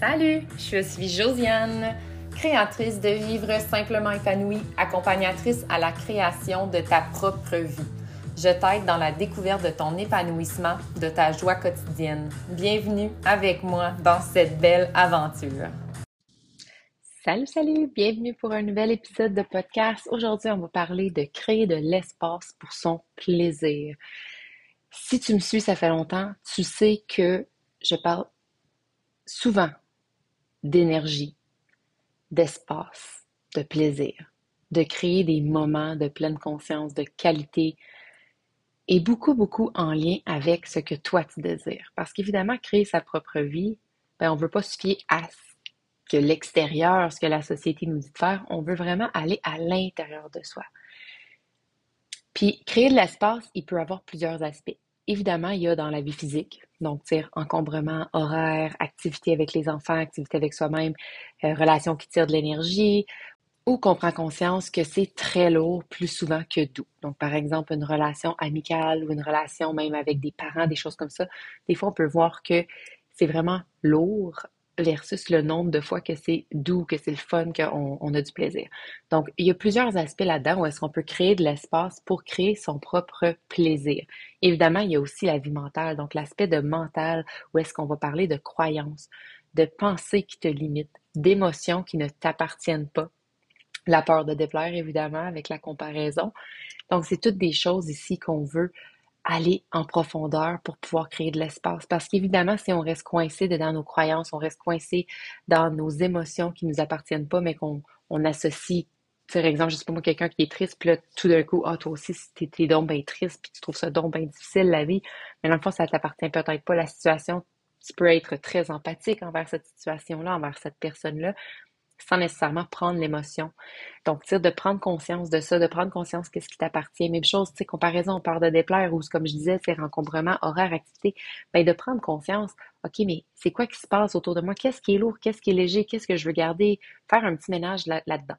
Salut, je suis Josiane, créatrice de Vivre simplement épanouie, accompagnatrice à la création de ta propre vie. Je t'aide dans la découverte de ton épanouissement, de ta joie quotidienne. Bienvenue avec moi dans cette belle aventure. Salut, salut, bienvenue pour un nouvel épisode de podcast. Aujourd'hui, on va parler de créer de l'espace pour son plaisir. Si tu me suis, ça fait longtemps, tu sais que je parle souvent d'énergie, d'espace, de plaisir, de créer des moments de pleine conscience, de qualité, et beaucoup, beaucoup en lien avec ce que toi tu désires. Parce qu'évidemment, créer sa propre vie, ben, on ne veut pas se fier à ce que l'extérieur, ce que la société nous dit de faire, on veut vraiment aller à l'intérieur de soi. Puis, créer de l'espace, il peut avoir plusieurs aspects. Évidemment, il y a dans la vie physique, donc, encombrement horaire, activité avec les enfants, activité avec soi-même, euh, relations qui tirent de l'énergie, ou qu'on prend conscience que c'est très lourd plus souvent que doux. Donc, par exemple, une relation amicale ou une relation même avec des parents, des choses comme ça, des fois, on peut voir que c'est vraiment lourd versus le nombre de fois que c'est doux, que c'est le fun, qu'on on a du plaisir. Donc, il y a plusieurs aspects là-dedans où est-ce qu'on peut créer de l'espace pour créer son propre plaisir. Évidemment, il y a aussi la vie mentale, donc l'aspect de mental où est-ce qu'on va parler de croyances, de pensées qui te limitent, d'émotions qui ne t'appartiennent pas. La peur de déplaire, évidemment, avec la comparaison. Donc, c'est toutes des choses ici qu'on veut aller en profondeur pour pouvoir créer de l'espace. Parce qu'évidemment, si on reste coincé dans nos croyances, on reste coincé dans nos émotions qui ne nous appartiennent pas, mais qu'on on associe, par exemple, je sais pas moi, quelqu'un qui est triste, puis là, tout d'un coup, ah, toi aussi, t'es, t'es donc bien triste, puis tu trouves ça donc bien difficile, la vie, mais dans le fond, ça t'appartient peut-être pas, la situation, tu peux être très empathique envers cette situation-là, envers cette personne-là, sans nécessairement prendre l'émotion. Donc, de prendre conscience de ça, de prendre conscience qu'est-ce qui t'appartient. Même chose, tu sais, comparaison, on parle de déplaire ou, comme je disais, c'est rencombrement, horaire, activité. Ben, de prendre conscience, OK, mais c'est quoi qui se passe autour de moi? Qu'est-ce qui est lourd? Qu'est-ce qui est léger? Qu'est-ce que je veux garder? Faire un petit ménage là- là-dedans.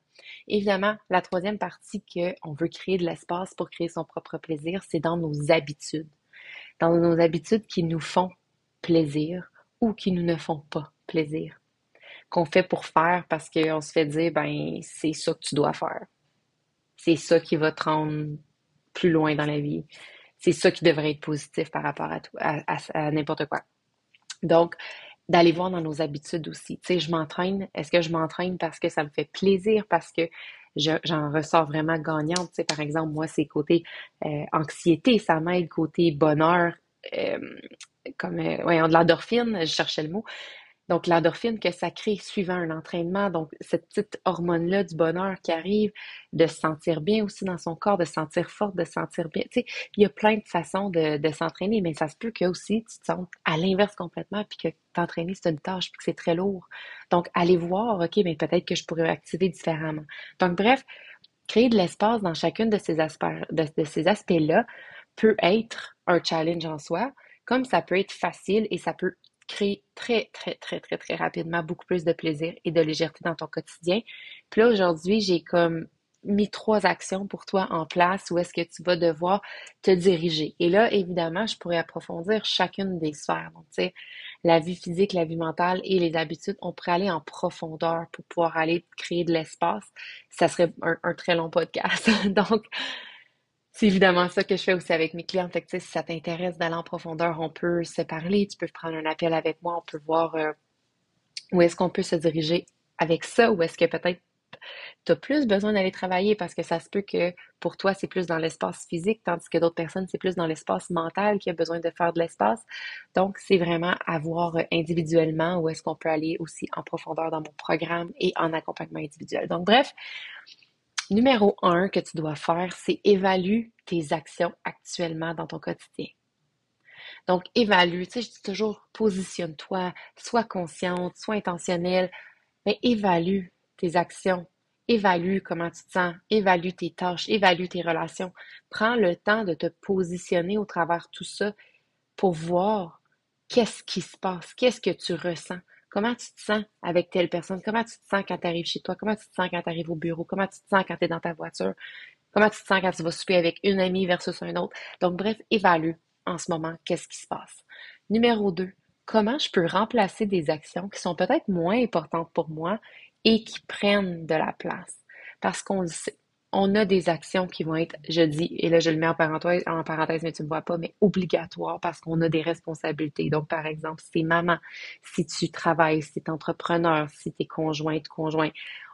Évidemment, la troisième partie qu'on veut créer de l'espace pour créer son propre plaisir, c'est dans nos habitudes. Dans nos habitudes qui nous font plaisir ou qui nous ne font pas plaisir qu'on fait pour faire parce qu'on se fait dire, ben, c'est ça que tu dois faire. C'est ça qui va te rendre plus loin dans la vie. C'est ça qui devrait être positif par rapport à, tout, à, n'importe quoi. Donc, d'aller voir dans nos habitudes aussi. Tu sais, je m'entraîne. Est-ce que je m'entraîne parce que ça me fait plaisir, parce que j'en ressors vraiment gagnante? Tu sais, par exemple, moi, c'est côté euh, anxiété, ça m'aide, côté bonheur, euh, comme, euh, ouais, de l'endorphine, je cherchais le mot. Donc, l'endorphine que ça crée suivant un entraînement, donc cette petite hormone-là du bonheur qui arrive, de se sentir bien aussi dans son corps, de se sentir forte, de se sentir bien. Tu sais, il y a plein de façons de, de s'entraîner, mais ça se peut que aussi tu te sens à l'inverse complètement, puis que t'entraîner, c'est une tâche, puis que c'est très lourd. Donc, aller voir, OK, mais peut-être que je pourrais activer différemment. Donc, bref, créer de l'espace dans chacune de ces aspects, de ces aspects-là peut être un challenge en soi, comme ça peut être facile et ça peut créer très, très, très, très, très rapidement beaucoup plus de plaisir et de légèreté dans ton quotidien. Puis là, aujourd'hui, j'ai comme mis trois actions pour toi en place où est-ce que tu vas devoir te diriger. Et là, évidemment, je pourrais approfondir chacune des sphères. Donc, tu sais, la vie physique, la vie mentale et les habitudes, on pourrait aller en profondeur pour pouvoir aller créer de l'espace. Ça serait un, un très long podcast. Donc, c'est évidemment ça que je fais aussi avec mes clients. Fait que, si ça t'intéresse d'aller en profondeur, on peut se parler. Tu peux prendre un appel avec moi. On peut voir euh, où est-ce qu'on peut se diriger avec ça. Ou est-ce que peut-être tu as plus besoin d'aller travailler parce que ça se peut que pour toi, c'est plus dans l'espace physique, tandis que d'autres personnes, c'est plus dans l'espace mental qui a besoin de faire de l'espace. Donc, c'est vraiment à voir euh, individuellement où est-ce qu'on peut aller aussi en profondeur dans mon programme et en accompagnement individuel. Donc, bref, Numéro un que tu dois faire, c'est évaluer tes actions actuellement dans ton quotidien. Donc, évalue, tu sais, je dis toujours, positionne-toi, sois consciente, sois intentionnelle, mais évalue tes actions, évalue comment tu te sens, évalue tes tâches, évalue tes relations. Prends le temps de te positionner au travers tout ça pour voir qu'est-ce qui se passe, qu'est-ce que tu ressens. Comment tu te sens avec telle personne? Comment tu te sens quand tu arrives chez toi? Comment tu te sens quand tu arrives au bureau? Comment tu te sens quand tu es dans ta voiture? Comment tu te sens quand tu vas souper avec une amie versus un autre? Donc, bref, évalue en ce moment qu'est-ce qui se passe. Numéro 2, comment je peux remplacer des actions qui sont peut-être moins importantes pour moi et qui prennent de la place? Parce qu'on le sait, on a des actions qui vont être, je dis, et là je le mets en parenthèse, en parenthèse mais tu ne vois pas, mais obligatoires parce qu'on a des responsabilités. Donc, par exemple, si maman, si tu travailles, si tu es entrepreneur, si tu es conjointe, conjoint,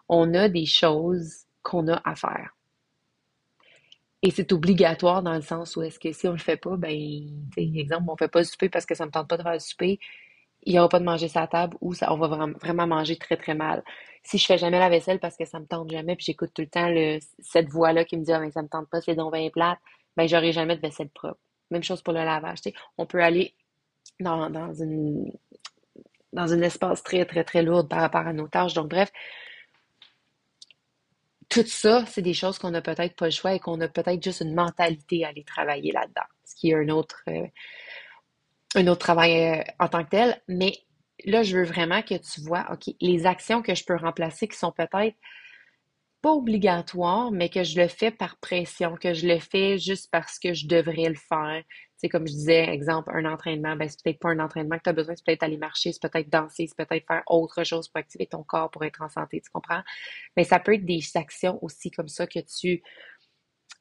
on a des choses qu'on a à faire. Et c'est obligatoire dans le sens où est-ce que si on le fait pas, ben, exemple, on fait pas le souper parce que ça me tente pas de faire le souper, il n'y aura pas de manger sa table ou ça, on va vraiment, manger très, très mal. Si je fais jamais la vaisselle parce que ça me tente jamais, puis j'écoute tout le temps le, cette voix-là qui me dit, ah, mais ça me tente pas, c'est donc bien plate, ben, j'aurai jamais de vaisselle propre. Même chose pour le lavage, On peut aller dans, dans une, dans un espace très, très, très lourd par rapport à nos tâches. Donc, bref, tout ça, c'est des choses qu'on n'a peut-être pas le choix et qu'on a peut-être juste une mentalité à aller travailler là-dedans, ce qui est un autre, euh, un autre travail euh, en tant que tel. Mais là, je veux vraiment que tu vois, OK, les actions que je peux remplacer qui sont peut-être pas obligatoires, mais que je le fais par pression, que je le fais juste parce que je devrais le faire. C'est comme je disais, exemple, un entraînement, ben, c'est peut-être pas un entraînement que tu as besoin, c'est peut-être aller marcher, c'est peut-être danser, c'est peut-être faire autre chose pour activer ton corps pour être en santé, tu comprends? Mais ça peut être des actions aussi comme ça que tu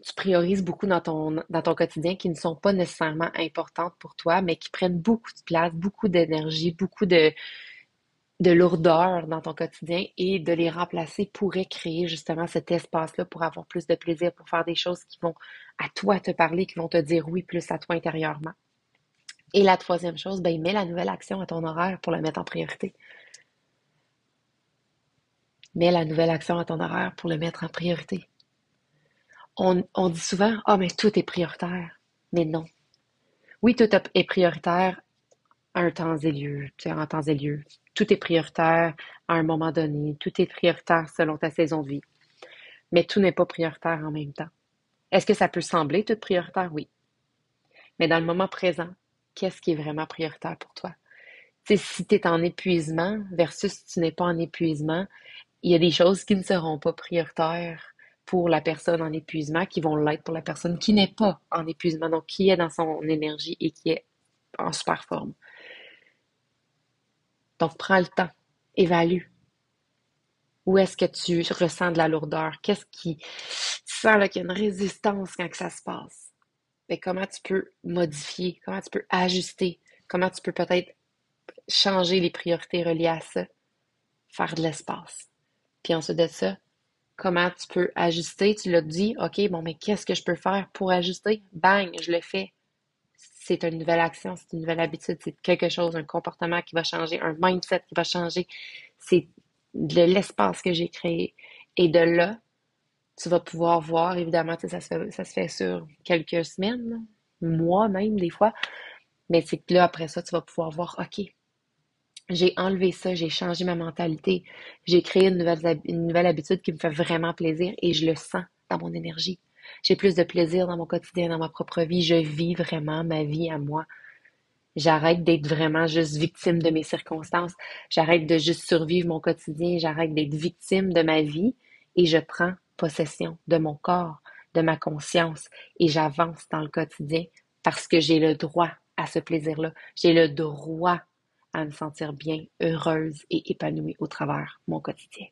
tu priorises beaucoup dans ton, quotidien qui ne sont pas nécessairement importantes pour toi, mais qui prennent beaucoup de place, beaucoup d'énergie, beaucoup de, de lourdeur dans ton quotidien et de les remplacer pourrait créer justement cet espace-là pour avoir plus de plaisir, pour faire des choses qui vont à toi te parler, qui vont te dire oui plus à toi intérieurement. Et la troisième chose, ben, mets la nouvelle action à ton horaire pour la mettre en priorité. Mets la nouvelle action à ton horaire pour le mettre en priorité on, dit souvent Ah, mais tout est prioritaire. Mais non. Oui, tout est prioritaire à un temps et lieu, en temps et lieu. Tout est prioritaire à un moment donné. Tout est prioritaire selon ta saison de vie. Mais tout n'est pas prioritaire en même temps. Est-ce que ça peut sembler tout prioritaire? Oui. Mais dans le moment présent, qu'est-ce qui est vraiment prioritaire pour toi? si tu es en épuisement versus si tu n'es pas en épuisement, il y a des choses qui ne seront pas prioritaires pour la personne en épuisement qui vont l'être pour la personne qui n'est pas en épuisement, donc qui est dans son énergie et qui est en super forme. Donc, prends le temps, évalue. Où est-ce que tu ressens de la lourdeur? Qu'est-ce qui... Tu sens qu'il y a une résistance quand que ça se passe? Mais ben, comment tu peux modifier? Comment tu peux ajuster? Comment tu peux peut-être changer les priorités reliées à ça? Faire de l'espace. Puis ensuite de ça, comment tu peux ajuster. Tu l'as dit, OK, bon, mais qu'est-ce que je peux faire pour ajuster? Bang, je le fais. C'est une nouvelle action, c'est une nouvelle habitude, c'est quelque chose, un comportement qui va changer, un mindset qui va changer. C'est de l'espace que j'ai créé. Et de là, tu vas pouvoir voir, évidemment, ça se, fait, ça se fait sur quelques semaines, mois même, des fois. Mais c'est que là, après ça, tu vas pouvoir voir, OK, j'ai enlevé ça, j'ai changé ma mentalité, j'ai créé une nouvelle, une nouvelle habitude qui me fait vraiment plaisir et je le sens dans mon énergie. J'ai plus de plaisir dans mon quotidien, dans ma propre vie. Je vis vraiment ma vie à moi. J'arrête d'être vraiment juste victime de mes circonstances. J'arrête de juste survivre mon quotidien. J'arrête d'être victime de ma vie et je prends possession de mon corps, de ma conscience et j'avance dans le quotidien parce que j'ai le droit à ce plaisir-là. J'ai le droit à me sentir bien, heureuse et épanouie au travers mon quotidien.